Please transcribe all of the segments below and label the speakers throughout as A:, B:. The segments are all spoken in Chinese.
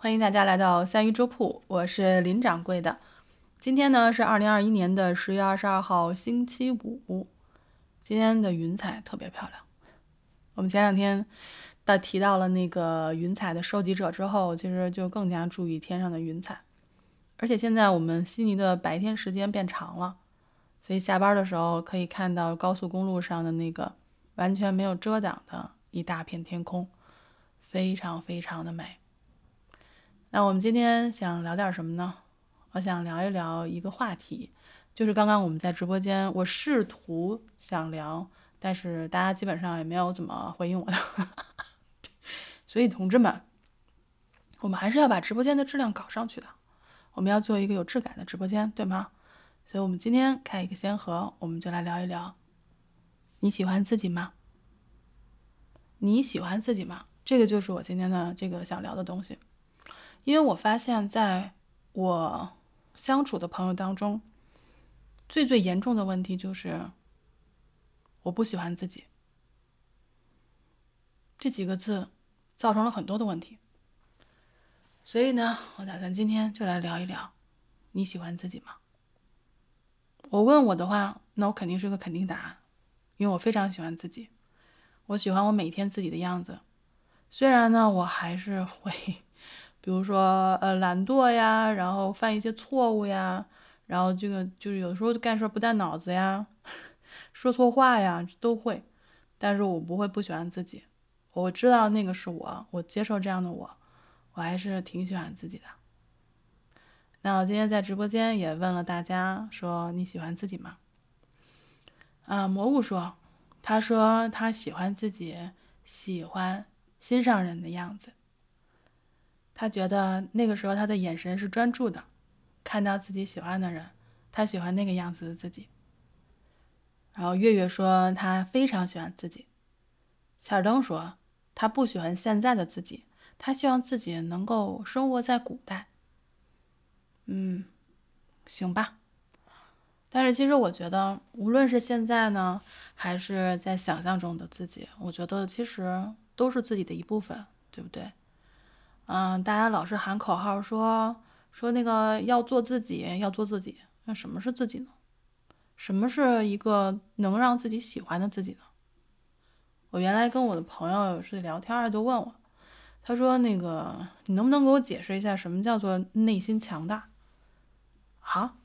A: 欢迎大家来到三鱼粥铺，我是林掌柜的。今天呢是二零二一年的十月二十二号，星期五。今天的云彩特别漂亮。我们前两天的提到了那个云彩的收集者之后，其实就更加注意天上的云彩。而且现在我们悉尼的白天时间变长了，所以下班的时候可以看到高速公路上的那个完全没有遮挡的一大片天空，非常非常的美。那我们今天想聊点什么呢？我想聊一聊一个话题，就是刚刚我们在直播间，我试图想聊，但是大家基本上也没有怎么回应我的。所以同志们，我们还是要把直播间的质量搞上去的，我们要做一个有质感的直播间，对吗？所以我们今天开一个先河，我们就来聊一聊，你喜欢自己吗？你喜欢自己吗？这个就是我今天的这个想聊的东西。因为我发现，在我相处的朋友当中，最最严重的问题就是我不喜欢自己。这几个字造成了很多的问题。所以呢，我打算今天就来聊一聊，你喜欢自己吗？我问我的话，那我肯定是个肯定答案，因为我非常喜欢自己，我喜欢我每天自己的样子。虽然呢，我还是会。比如说，呃，懒惰呀，然后犯一些错误呀，然后这个就是有时候干事不带脑子呀，说错话呀，都会。但是我不会不喜欢自己，我知道那个是我，我接受这样的我，我还是挺喜欢自己的。那我今天在直播间也问了大家，说你喜欢自己吗？啊，蘑菇说，他说他喜欢自己，喜欢心上人的样子。他觉得那个时候他的眼神是专注的，看到自己喜欢的人，他喜欢那个样子的自己。然后月月说他非常喜欢自己，小尔登说他不喜欢现在的自己，他希望自己能够生活在古代。嗯，行吧。但是其实我觉得，无论是现在呢，还是在想象中的自己，我觉得其实都是自己的一部分，对不对？嗯，大家老是喊口号，说说那个要做自己，要做自己。那什么是自己呢？什么是一个能让自己喜欢的自己呢？我原来跟我的朋友有时聊天，就问我，他说：“那个，你能不能给我解释一下，什么叫做内心强大？”啊？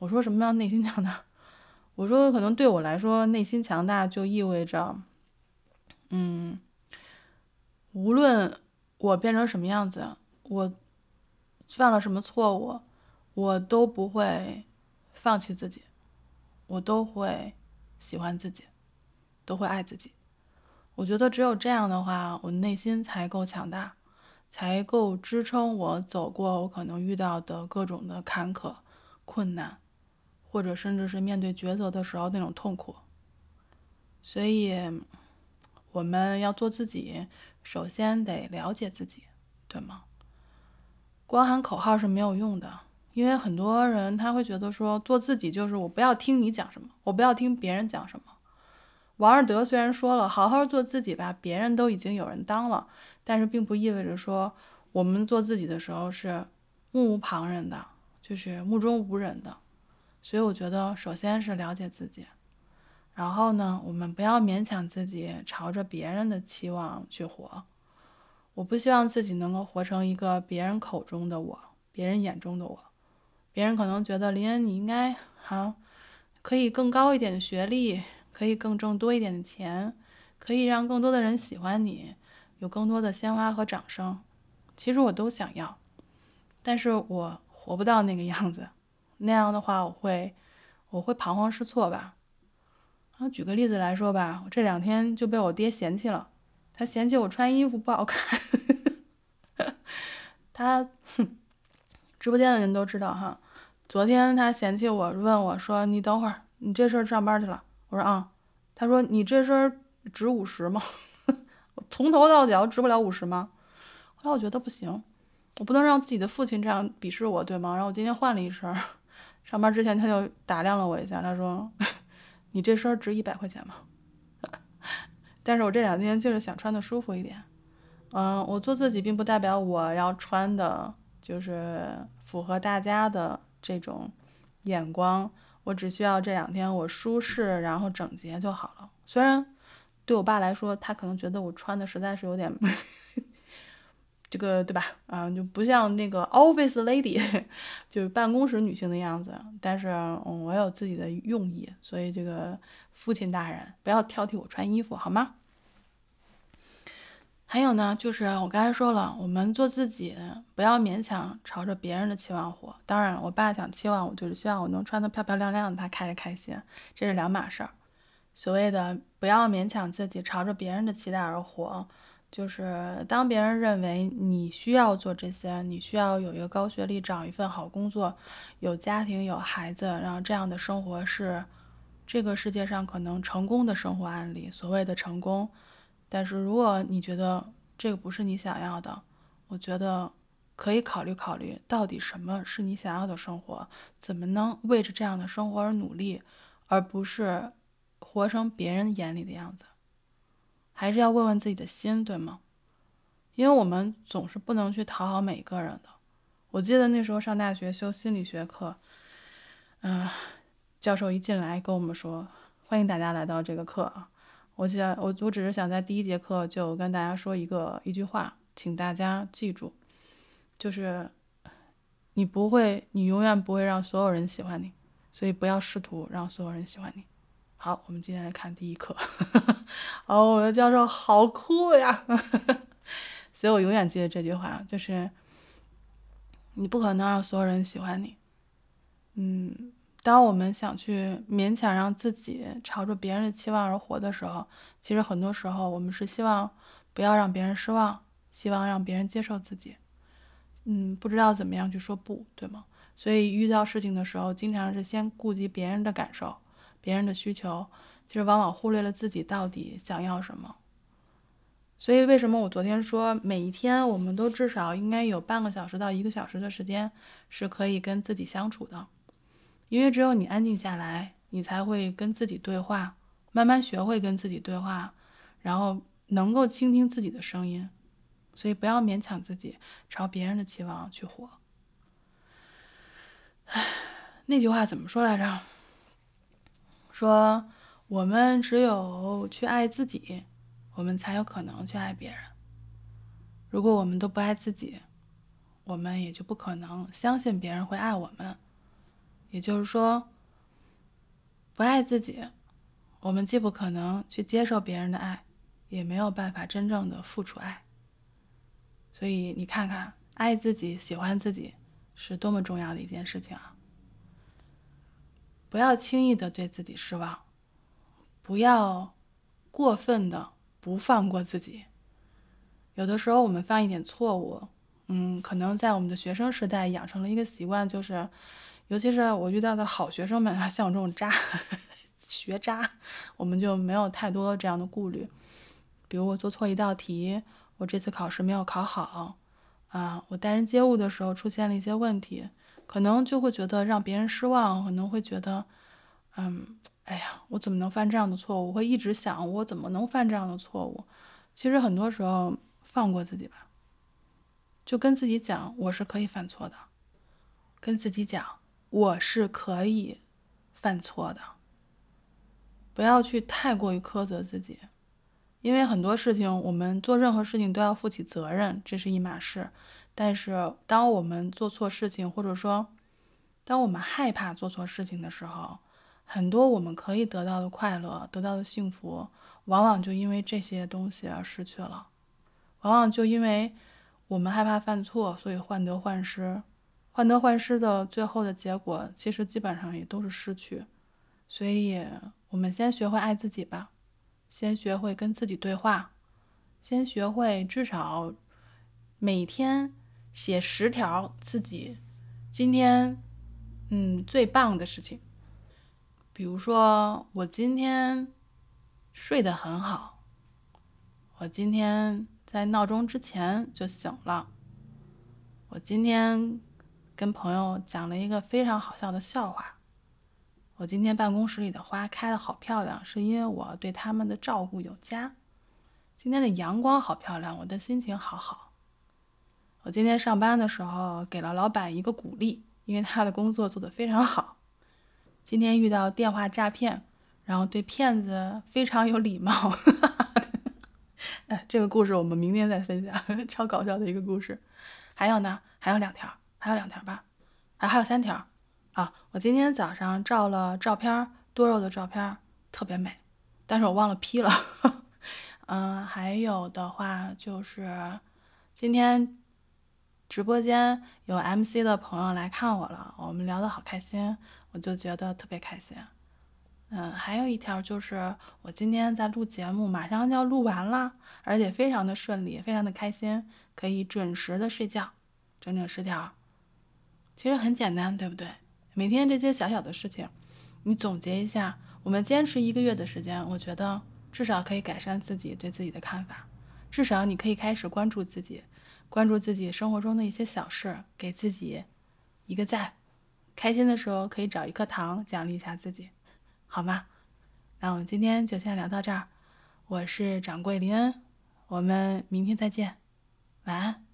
A: 我说什么叫内心强大？我说可能对我来说，内心强大就意味着，嗯，无论。我变成什么样子，我犯了什么错误，我都不会放弃自己，我都会喜欢自己，都会爱自己。我觉得只有这样的话，我内心才够强大，才够支撑我走过我可能遇到的各种的坎坷、困难，或者甚至是面对抉择的时候那种痛苦。所以，我们要做自己。首先得了解自己，对吗？光喊口号是没有用的，因为很多人他会觉得说做自己就是我不要听你讲什么，我不要听别人讲什么。王尔德虽然说了好好做自己吧，别人都已经有人当了，但是并不意味着说我们做自己的时候是目无旁人的，就是目中无人的。所以我觉得首先是了解自己。然后呢，我们不要勉强自己朝着别人的期望去活。我不希望自己能够活成一个别人口中的我，别人眼中的我。别人可能觉得林恩你应该好，可以更高一点的学历，可以更挣多一点的钱，可以让更多的人喜欢你，有更多的鲜花和掌声。其实我都想要，但是我活不到那个样子。那样的话，我会，我会彷徨失措吧。然后，举个例子来说吧，我这两天就被我爹嫌弃了。他嫌弃我穿衣服不好看。他，哼直播间的人都知道哈。昨天他嫌弃我，问我说：“你等会儿，你这身上班去了？”我说：“啊。”他说：“你这身值五十吗？我从头到脚值不了五十吗？”后来我觉得不行，我不能让自己的父亲这样鄙视我，对吗？然后我今天换了一身，上班之前他就打量了我一下，他说。你这身值一百块钱吗？但是我这两天就是想穿的舒服一点，嗯，我做自己，并不代表我要穿的就是符合大家的这种眼光。我只需要这两天我舒适，然后整洁就好了。虽然对我爸来说，他可能觉得我穿的实在是有点 这个，对吧？啊，就不像那个 office lady，就是办公室女性的样子。但是，嗯，我有自己的用意，所以这个父亲大人不要挑剔我穿衣服，好吗？还有呢，就是我刚才说了，我们做自己，不要勉强朝着别人的期望活。当然，我爸想期望我，就是希望我能穿得漂漂亮亮的，他开着开心，这是两码事儿。所谓的不要勉强自己朝着别人的期待而活，就是当别人认为你需要做这些，你需要有一个高学历，找一份好工作，有家庭有孩子，然后这样的生活是这个世界上可能成功的生活案例。所谓的成功。但是如果你觉得这个不是你想要的，我觉得可以考虑考虑，到底什么是你想要的生活，怎么能为着这样的生活而努力，而不是活成别人眼里的样子。还是要问问自己的心，对吗？因为我们总是不能去讨好每个人的。我记得那时候上大学修心理学课，嗯，教授一进来跟我们说：“欢迎大家来到这个课啊。”我想，我我只是想在第一节课就跟大家说一个一句话，请大家记住，就是你不会，你永远不会让所有人喜欢你，所以不要试图让所有人喜欢你。好，我们今天来看第一课。哦，我的教授好酷呀！所以我永远记得这句话，就是你不可能让所有人喜欢你。嗯。当我们想去勉强让自己朝着别人的期望而活的时候，其实很多时候我们是希望不要让别人失望，希望让别人接受自己。嗯，不知道怎么样去说不，对吗？所以遇到事情的时候，经常是先顾及别人的感受、别人的需求，其实往往忽略了自己到底想要什么。所以为什么我昨天说，每一天我们都至少应该有半个小时到一个小时的时间是可以跟自己相处的。因为只有你安静下来，你才会跟自己对话，慢慢学会跟自己对话，然后能够倾听自己的声音。所以不要勉强自己朝别人的期望去活。唉，那句话怎么说来着？说我们只有去爱自己，我们才有可能去爱别人。如果我们都不爱自己，我们也就不可能相信别人会爱我们。也就是说，不爱自己，我们既不可能去接受别人的爱，也没有办法真正的付出爱。所以你看看，爱自己、喜欢自己是多么重要的一件事情啊！不要轻易的对自己失望，不要过分的不放过自己。有的时候我们犯一点错误，嗯，可能在我们的学生时代养成了一个习惯，就是。尤其是我遇到的好学生们啊，像我这种渣 学渣，我们就没有太多这样的顾虑。比如我做错一道题，我这次考试没有考好，啊，我待人接物的时候出现了一些问题，可能就会觉得让别人失望，可能会觉得，嗯，哎呀，我怎么能犯这样的错误？我会一直想，我怎么能犯这样的错误？其实很多时候放过自己吧，就跟自己讲，我是可以犯错的，跟自己讲。我是可以犯错的，不要去太过于苛责自己，因为很多事情我们做任何事情都要负起责任，这是一码事。但是当我们做错事情，或者说当我们害怕做错事情的时候，很多我们可以得到的快乐、得到的幸福，往往就因为这些东西而失去了。往往就因为我们害怕犯错，所以患得患失。患得患失的最后的结果，其实基本上也都是失去。所以，我们先学会爱自己吧，先学会跟自己对话，先学会至少每天写十条自己今天嗯最棒的事情。比如说，我今天睡得很好，我今天在闹钟之前就醒了，我今天。跟朋友讲了一个非常好笑的笑话。我今天办公室里的花开的好漂亮，是因为我对他们的照顾有加。今天的阳光好漂亮，我的心情好好。我今天上班的时候给了老板一个鼓励，因为他的工作做得非常好。今天遇到电话诈骗，然后对骗子非常有礼貌。哎，这个故事我们明天再分享，超搞笑的一个故事。还有呢，还有两条，还有两条吧，啊，还有三条。啊，我今天早上照了照片，多肉的照片，特别美，但是我忘了 P 了。嗯，还有的话就是今天。直播间有 MC 的朋友来看我了，我们聊得好开心，我就觉得特别开心。嗯，还有一条就是我今天在录节目，马上就要录完了，而且非常的顺利，非常的开心，可以准时的睡觉，整整十条。其实很简单，对不对？每天这些小小的事情，你总结一下，我们坚持一个月的时间，我觉得至少可以改善自己对自己的看法，至少你可以开始关注自己。关注自己生活中的一些小事，给自己一个赞。开心的时候可以找一颗糖奖励一下自己，好吗？那我们今天就先聊到这儿。我是掌柜林恩，我们明天再见，晚安。